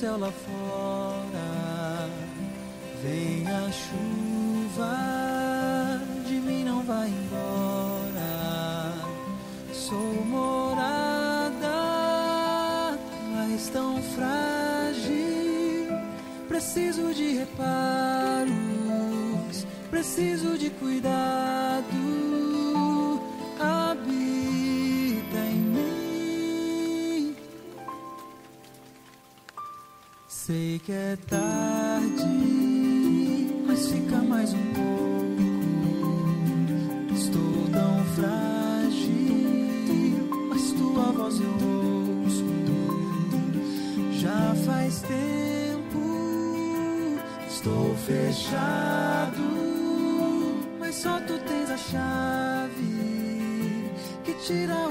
céu lá fora. Vem a chuva, de mim não vai embora. Sou morada, mas tão frágil. Preciso de reparos, preciso de cuidado. Que é tarde, mas fica mais um pouco. Estou tão frágil, mas tua voz eu ouço. Já faz tempo, estou fechado, mas só tu tens a chave que tira o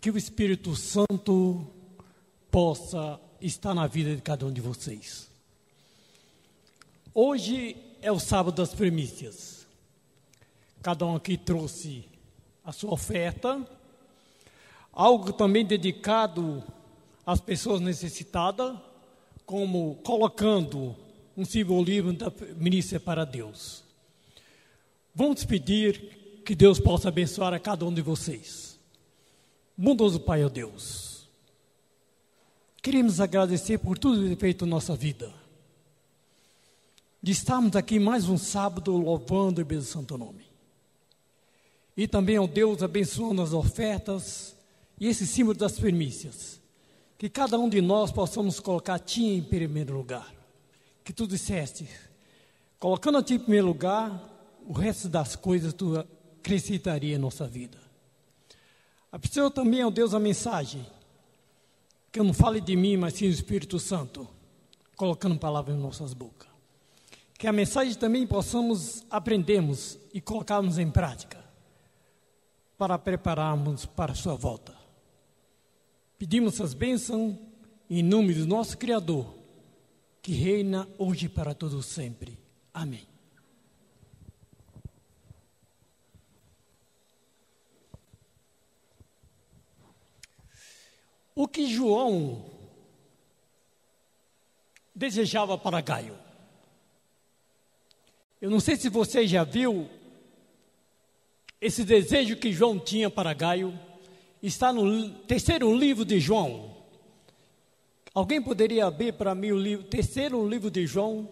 Que o Espírito Santo possa estar na vida de cada um de vocês. Hoje é o sábado das primícias. Cada um aqui trouxe a sua oferta, algo também dedicado às pessoas necessitadas, como colocando um simbolismo da primícia para Deus. Vamos pedir que Deus possa abençoar a cada um de vocês. Bondoso Pai, ó Deus, queremos agradecer por tudo que feito na nossa vida. De estarmos aqui mais um sábado louvando e abençoando o Santo Nome. E também, ó Deus, abençoando as ofertas e esse símbolo das primícias. Que cada um de nós possamos colocar a Ti em primeiro lugar. Que Tu disseste, colocando a Ti em primeiro lugar, o resto das coisas Tu acrescentaria em nossa vida. Abençoa também ao Deus a mensagem. Que eu não fale de mim, mas sim do Espírito Santo, colocando palavras em nossas bocas. Que a mensagem também possamos aprendermos e colocarmos em prática para prepararmos para a sua volta. Pedimos as bênçãos em nome do nosso Criador, que reina hoje para todos sempre. Amém. O que João desejava para Gaio? Eu não sei se você já viu esse desejo que João tinha para Gaio. Está no terceiro livro de João. Alguém poderia abrir para mim o livro, terceiro livro de João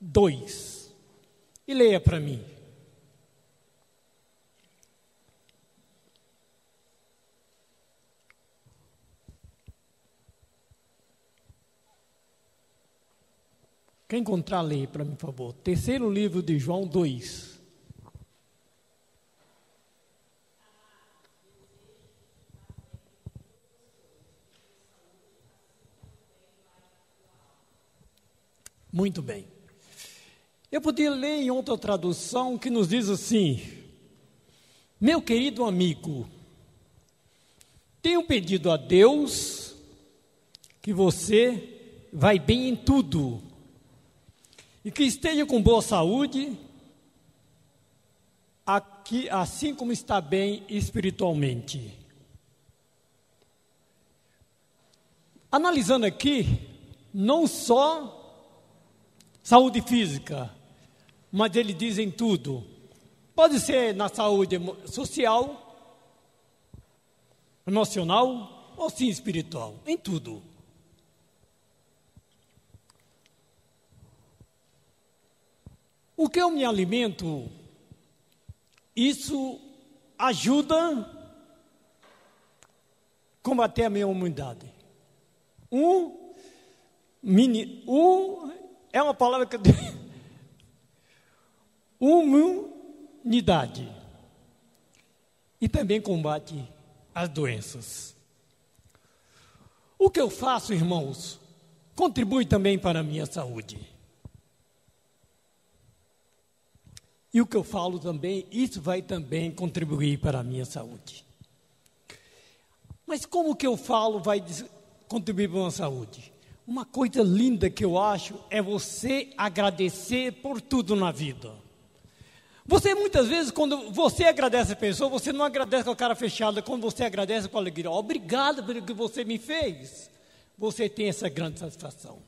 2 e leia para mim. Quem encontrar, leia para mim, por favor. Terceiro livro de João 2. Muito bem. Eu podia ler em outra tradução que nos diz assim: Meu querido amigo, tenho pedido a Deus que você vai bem em tudo e que esteja com boa saúde, aqui, assim como está bem espiritualmente. Analisando aqui, não só saúde física, mas ele diz em tudo. Pode ser na saúde social, emocional ou sim espiritual, em tudo. O que eu me alimento, isso ajuda a combater a minha humanidade. Um, mini, um é uma palavra que eu Humanidade. E também combate as doenças. O que eu faço, irmãos, contribui também para a minha saúde. E o que eu falo também, isso vai também contribuir para a minha saúde. Mas como que eu falo vai contribuir para a minha saúde? Uma coisa linda que eu acho é você agradecer por tudo na vida. Você muitas vezes, quando você agradece a pessoa, você não agradece com a cara fechada, quando você agradece com alegria. Obrigado pelo que você me fez. Você tem essa grande satisfação.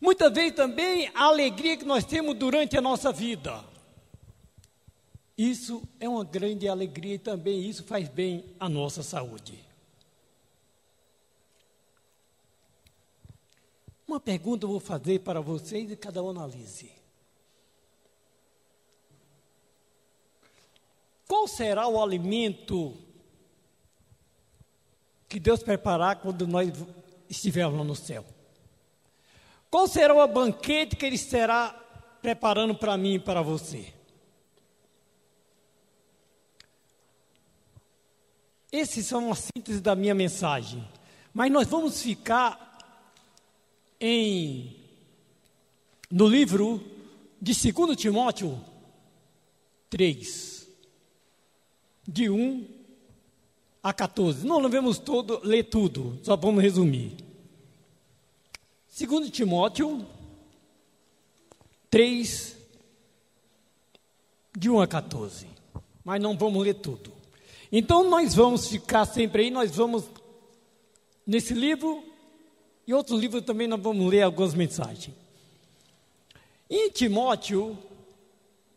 Muitas vezes também a alegria que nós temos durante a nossa vida. Isso é uma grande alegria e também isso faz bem à nossa saúde. Uma pergunta eu vou fazer para vocês e cada um analise. Qual será o alimento que Deus preparar quando nós estivermos no céu? Qual será o banquete que Ele estará preparando para mim e para você? Esses são a síntese da minha mensagem. Mas nós vamos ficar em no livro de 2 Timóteo 3, de 1 a 14. Não vamos todo ler tudo, só vamos resumir. 2 Timóteo 3, de 1 a 14. Mas não vamos ler tudo. Então nós vamos ficar sempre aí, nós vamos nesse livro e outro livro também nós vamos ler algumas mensagens. Em Timóteo,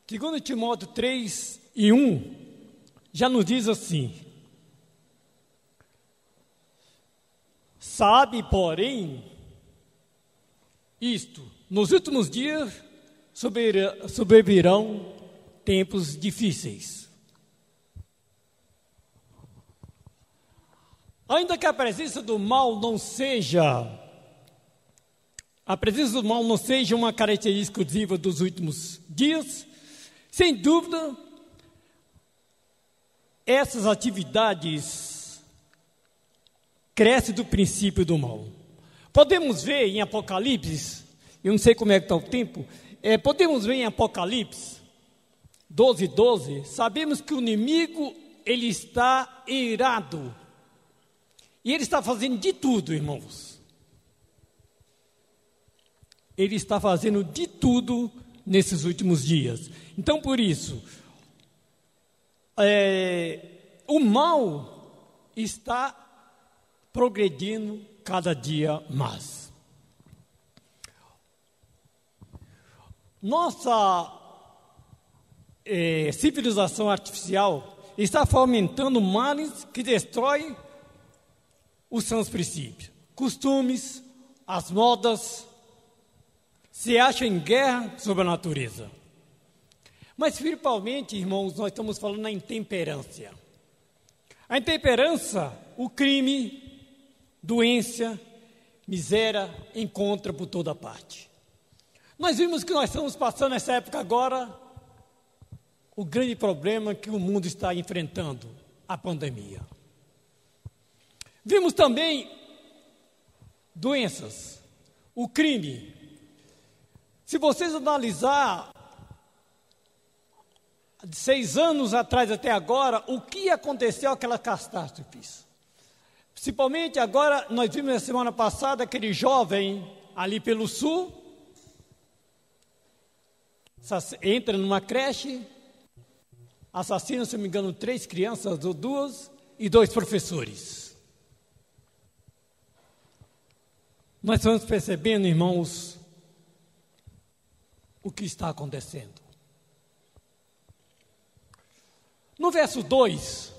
segundo Timóteo 3 e 1, já nos diz assim: Sabe, porém, isto, nos últimos dias sobrevirão tempos difíceis. Ainda que a presença do mal não seja a presença do mal não seja uma característica exclusiva dos últimos dias, sem dúvida, essas atividades crescem do princípio do mal. Podemos ver em Apocalipse, eu não sei como é que está o tempo, é, podemos ver em Apocalipse 12, 12, sabemos que o inimigo ele está irado. E ele está fazendo de tudo, irmãos. Ele está fazendo de tudo nesses últimos dias. Então, por isso, é, o mal está progredindo cada dia mais. Nossa é, civilização artificial está fomentando males que destroem os seus princípios, costumes, as modas, se acha em guerra sobre a natureza. Mas, principalmente, irmãos, nós estamos falando da intemperância. A intemperança, o crime, doença, miséria, encontra por toda parte. Nós vimos que nós estamos passando essa época agora, o grande problema que o mundo está enfrentando, a pandemia. Vimos também doenças, o crime. Se vocês analisar de seis anos atrás até agora, o que aconteceu aquelas catástrofes? Principalmente agora, nós vimos na semana passada aquele jovem ali pelo sul, entra numa creche, assassina, se não me engano, três crianças ou duas e dois professores. Nós estamos percebendo, irmãos, o que está acontecendo. No verso 2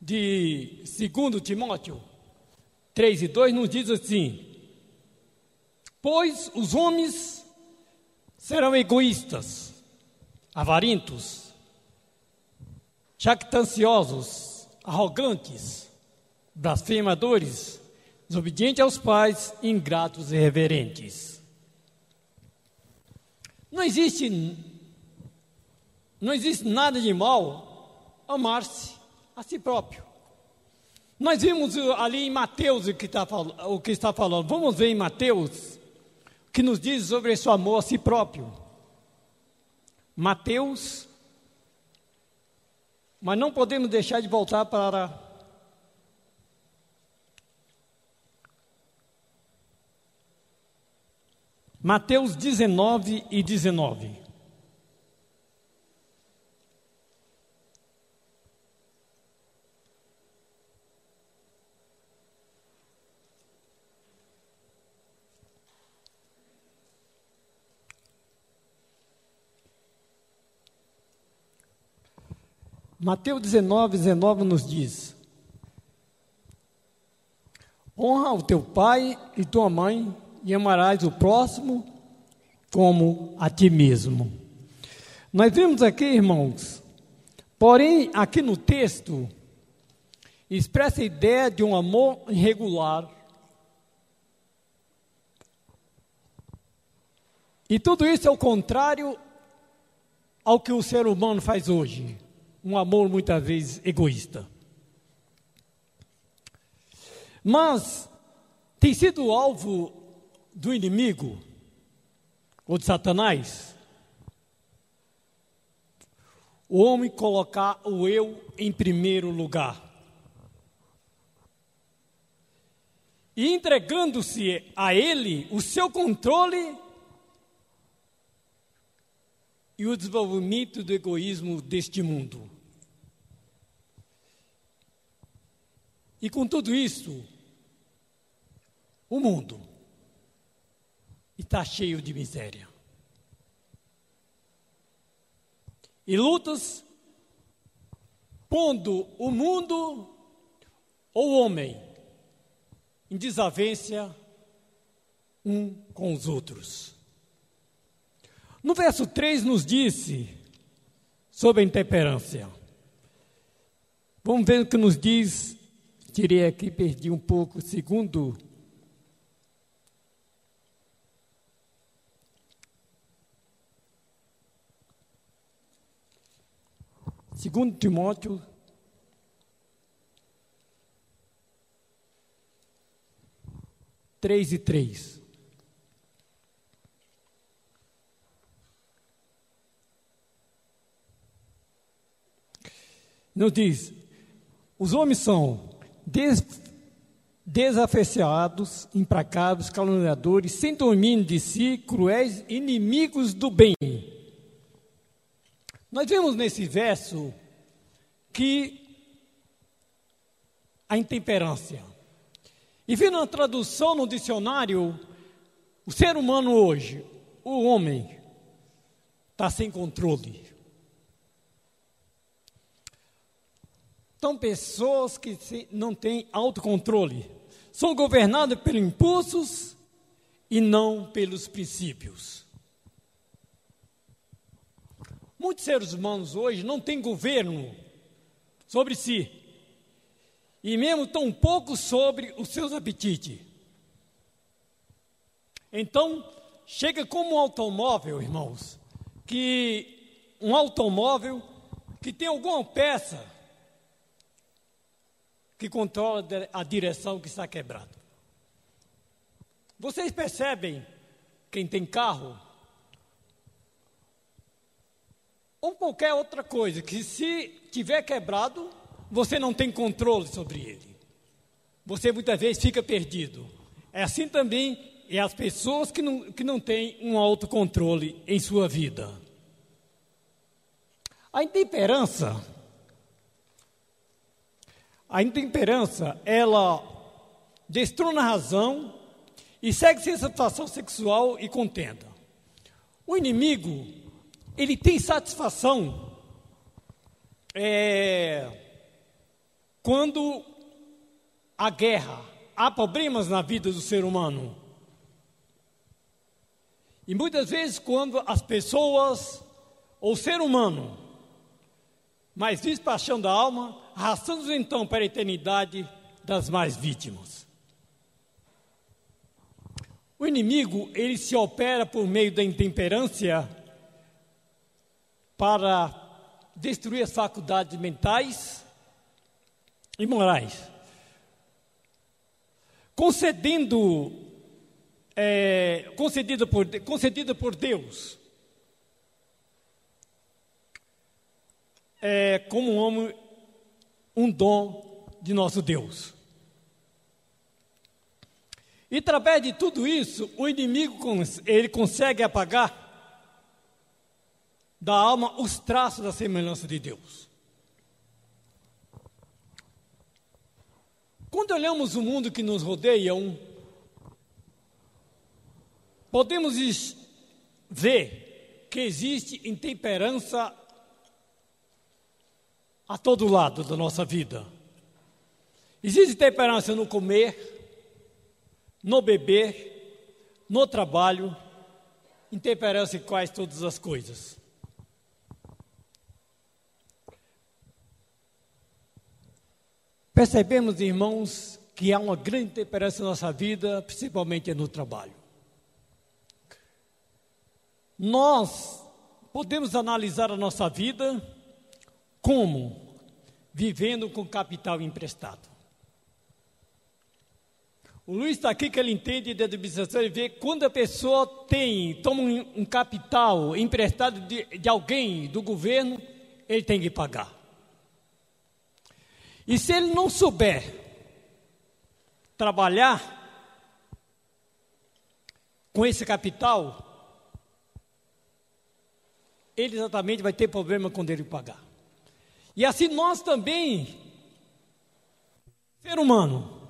de 2 Timóteo 3 e 2 nos diz assim: Pois os homens serão egoístas, avarentos, jactanciosos, arrogantes, blasfemadores, desobedientes aos pais, ingratos e reverentes. Não existe não existe nada de mal amar-se a si próprio. Nós vimos ali em Mateus o que, está, o que está falando. Vamos ver em Mateus o que nos diz sobre esse amor a si próprio. Mateus, mas não podemos deixar de voltar para Mateus 19 e 19. Mateus 19, 19 nos diz: Honra o teu pai e tua mãe, e amarás o próximo como a ti mesmo. Nós vemos aqui, irmãos, porém, aqui no texto, expressa a ideia de um amor irregular. E tudo isso é o contrário ao que o ser humano faz hoje um amor muitas vezes egoísta. Mas tem sido alvo do inimigo ou de Satanás o homem colocar o eu em primeiro lugar. E entregando-se a ele o seu controle e o desenvolvimento do egoísmo deste mundo. E com tudo isso, o mundo está cheio de miséria. E lutas pondo o mundo ou o homem em desavença um com os outros. No verso 3 nos disse sobre a intemperância. Vamos ver o que nos diz tirei aqui, perdi um pouco, segundo. Segundo Timóteo três e três. Nos diz: os homens são des, desafeiçoados, implacáveis, caluniadores, sem domínio de si, cruéis, inimigos do bem nós vemos nesse verso que a intemperância. E vendo a tradução no dicionário, o ser humano hoje, o homem, está sem controle. São pessoas que não têm autocontrole. São governadas pelos impulsos e não pelos princípios. Muitos seres humanos hoje não têm governo sobre si. E mesmo tão pouco sobre os seus apetites. Então, chega como um automóvel, irmãos, que um automóvel que tem alguma peça que controla a direção que está quebrada. Vocês percebem, quem tem carro, ou qualquer outra coisa, que se tiver quebrado, você não tem controle sobre ele. Você muitas vezes fica perdido. É assim também é as pessoas que não, que não têm um autocontrole em sua vida. A intemperança a intemperança, ela destrona a razão e segue sem satisfação sexual e contenda. O inimigo, ele tem satisfação é, quando há guerra, há problemas na vida do ser humano. E muitas vezes, quando as pessoas, ou ser humano, mas paixão da alma, arrastando-os então para a eternidade das mais vítimas. O inimigo, ele se opera por meio da intemperância para destruir as faculdades mentais e morais, concedendo, é, concedida, por, concedida por Deus, é, como um homem um dom de nosso Deus. E através de tudo isso, o inimigo ele consegue apagar da alma os traços da semelhança de Deus. Quando olhamos o mundo que nos rodeia, podemos ver que existe intemperança a todo lado da nossa vida. Existe temperança no comer, no beber, no trabalho, intemperância em quase todas as coisas. Percebemos, irmãos, que há uma grande temperança na nossa vida, principalmente no trabalho. Nós podemos analisar a nossa vida como? Vivendo com capital emprestado. O Luiz está aqui que ele entende de administração e vê quando a pessoa tem, toma um, um capital emprestado de, de alguém, do governo, ele tem que pagar. E se ele não souber trabalhar com esse capital, ele exatamente vai ter problema quando ele pagar. E assim nós também, ser humano,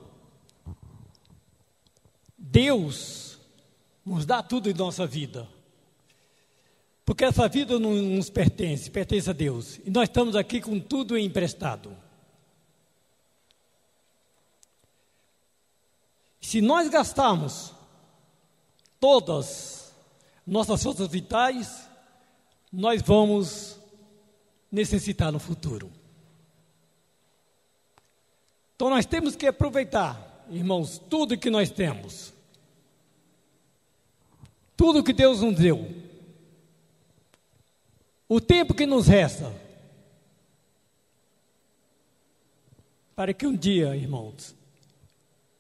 Deus nos dá tudo em nossa vida. Porque essa vida não nos pertence, pertence a Deus. E nós estamos aqui com tudo emprestado. Se nós gastarmos todas nossas forças vitais, nós vamos necessitar no futuro. Então nós temos que aproveitar, irmãos, tudo que nós temos. Tudo que Deus nos deu. O tempo que nos resta. Para que um dia, irmãos,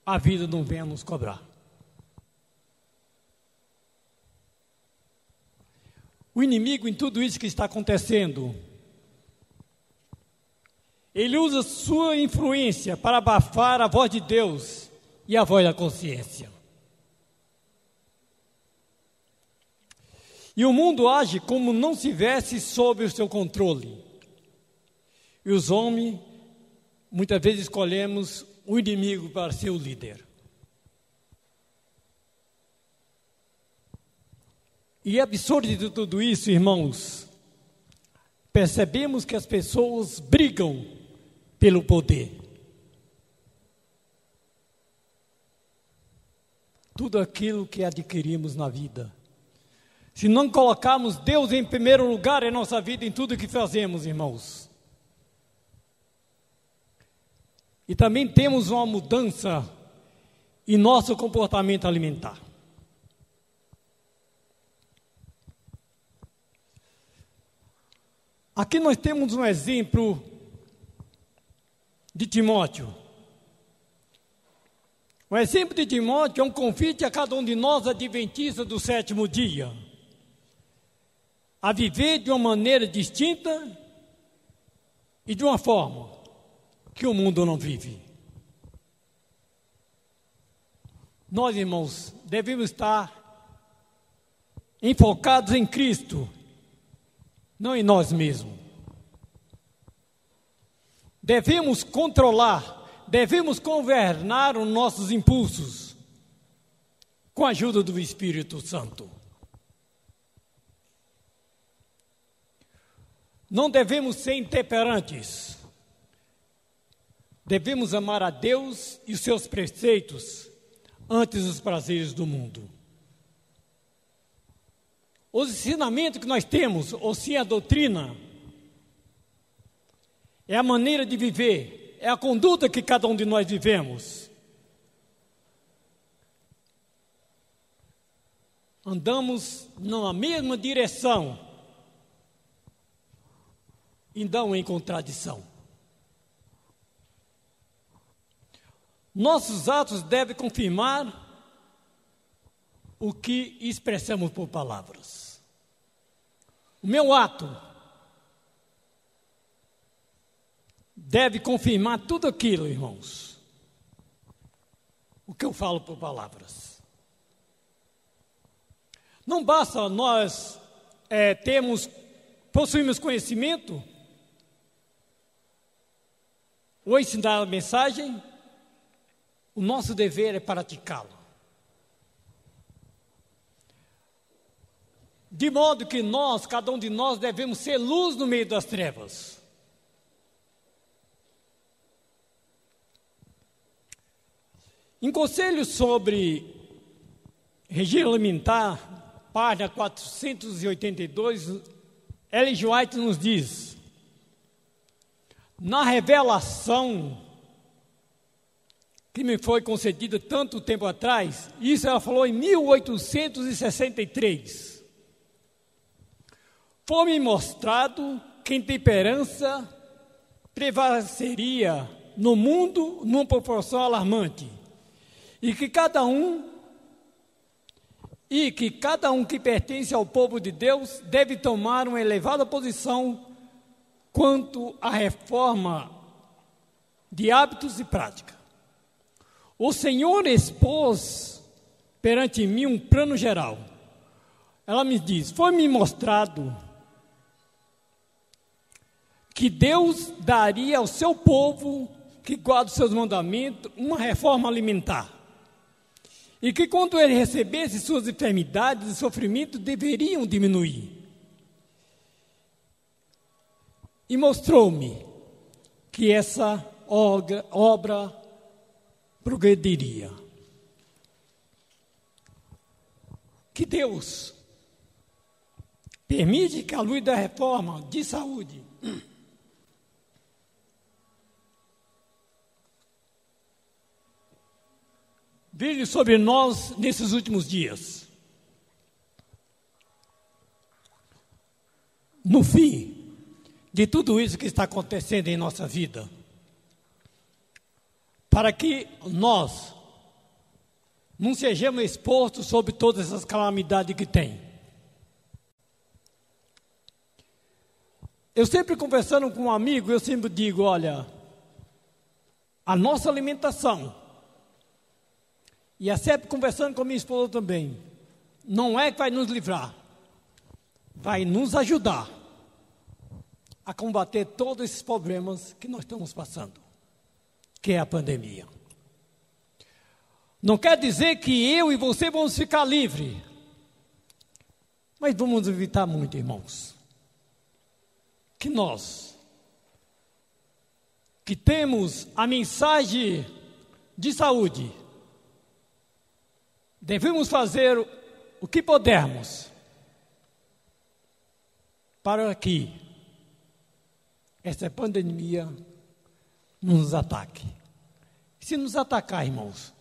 a vida não venha nos cobrar. O inimigo, em tudo isso que está acontecendo, ele usa sua influência para abafar a voz de Deus e a voz da consciência. E o mundo age como não estivesse tivesse sob o seu controle. E os homens, muitas vezes, escolhemos o inimigo para ser o líder. E absurdo de tudo isso, irmãos, percebemos que as pessoas brigam pelo poder. Tudo aquilo que adquirimos na vida. Se não colocarmos Deus em primeiro lugar em nossa vida, em tudo que fazemos, irmãos. E também temos uma mudança em nosso comportamento alimentar. Aqui nós temos um exemplo de Timóteo. O exemplo de Timóteo é um convite a cada um de nós, adventistas do sétimo dia, a viver de uma maneira distinta e de uma forma que o mundo não vive. Nós, irmãos, devemos estar enfocados em Cristo não em nós mesmos. Devemos controlar, devemos governar os nossos impulsos com a ajuda do Espírito Santo. Não devemos ser intemperantes. Devemos amar a Deus e os seus preceitos antes dos prazeres do mundo. Os ensinamentos que nós temos, ou sim a doutrina, é a maneira de viver, é a conduta que cada um de nós vivemos. Andamos na mesma direção e não em contradição. Nossos atos devem confirmar o que expressamos por palavras. O meu ato deve confirmar tudo aquilo, irmãos. O que eu falo por palavras. Não basta nós é, termos, possuirmos conhecimento, ou ensinar a mensagem, o nosso dever é praticá-lo. De modo que nós, cada um de nós, devemos ser luz no meio das trevas. Em conselho sobre regime alimentar, página 482, Ellen White nos diz: na revelação que me foi concedida tanto tempo atrás, isso ela falou em 1863. Foi-me mostrado que a intemperança prevaleceria no mundo numa proporção alarmante. E que cada um e que cada um que pertence ao povo de Deus deve tomar uma elevada posição quanto à reforma de hábitos e prática. O Senhor expôs perante mim um plano geral. Ela me diz: Foi-me mostrado que Deus daria ao seu povo que guarda os seus mandamentos uma reforma alimentar. E que quando ele recebesse suas enfermidades e sofrimentos deveriam diminuir. E mostrou-me que essa obra, obra progrediria. Que Deus permite que a luz da reforma de saúde brilhe sobre nós nesses últimos dias. No fim de tudo isso que está acontecendo em nossa vida, para que nós não sejamos expostos sobre todas essas calamidades que tem. Eu sempre conversando com um amigo, eu sempre digo, olha, a nossa alimentação, e é sempre conversando com minha esposa também, não é que vai nos livrar, vai nos ajudar a combater todos esses problemas que nós estamos passando, que é a pandemia. Não quer dizer que eu e você vamos ficar livres, mas vamos evitar muito, irmãos. Que nós, que temos a mensagem de saúde, devemos fazer o que pudermos para que essa pandemia nos ataque. Se nos atacar, irmãos,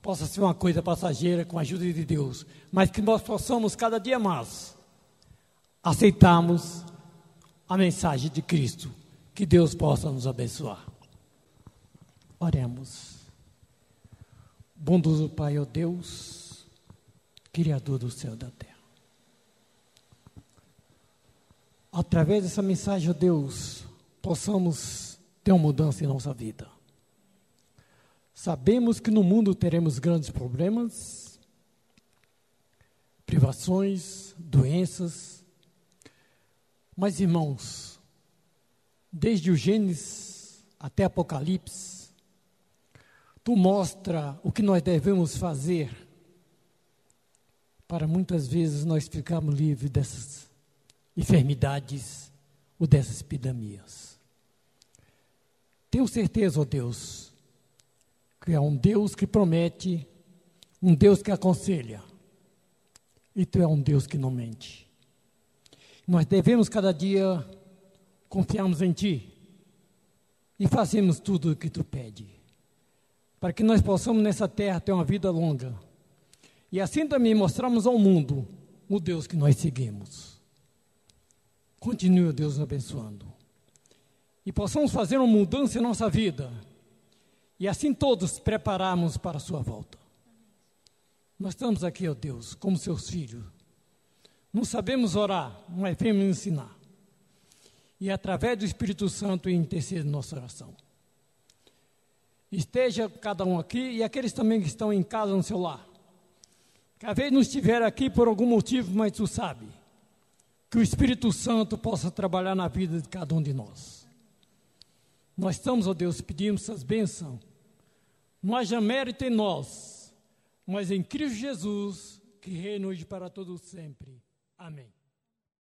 possa ser uma coisa passageira com a ajuda de Deus, mas que nós possamos cada dia mais aceitarmos a mensagem de Cristo. Que Deus possa nos abençoar. Oremos. Bondoso Pai, ó Deus, Criador do céu e da terra. Através dessa mensagem, ó Deus, possamos ter uma mudança em nossa vida. Sabemos que no mundo teremos grandes problemas, privações, doenças, mas irmãos, desde o Gênesis até Apocalipse, tu mostra o que nós devemos fazer para muitas vezes nós ficarmos livres dessas enfermidades ou dessas epidemias. Tenho certeza, ó oh Deus, que é um Deus que promete, um Deus que aconselha, e tu é um Deus que não mente. Nós devemos cada dia confiarmos em Ti e fazermos tudo o que Tu pede, para que nós possamos nessa terra ter uma vida longa e assim também mostrarmos ao mundo o Deus que nós seguimos. Continue, Deus, abençoando. E possamos fazer uma mudança em nossa vida. E assim todos prepararmos para a sua volta. Nós estamos aqui, ó Deus, como seus filhos não sabemos orar, mas vemos ensinar. E através do Espírito Santo interceder nossa oração. Esteja cada um aqui e aqueles também que estão em casa no seu lar. Talvez não estiver aqui por algum motivo, mas tu sabe. Que o Espírito Santo possa trabalhar na vida de cada um de nós. Nós estamos, ó Deus, pedimos essas bênçãos. Não haja mérito em nós, mas em Cristo Jesus, que reina hoje para todos sempre. Amém.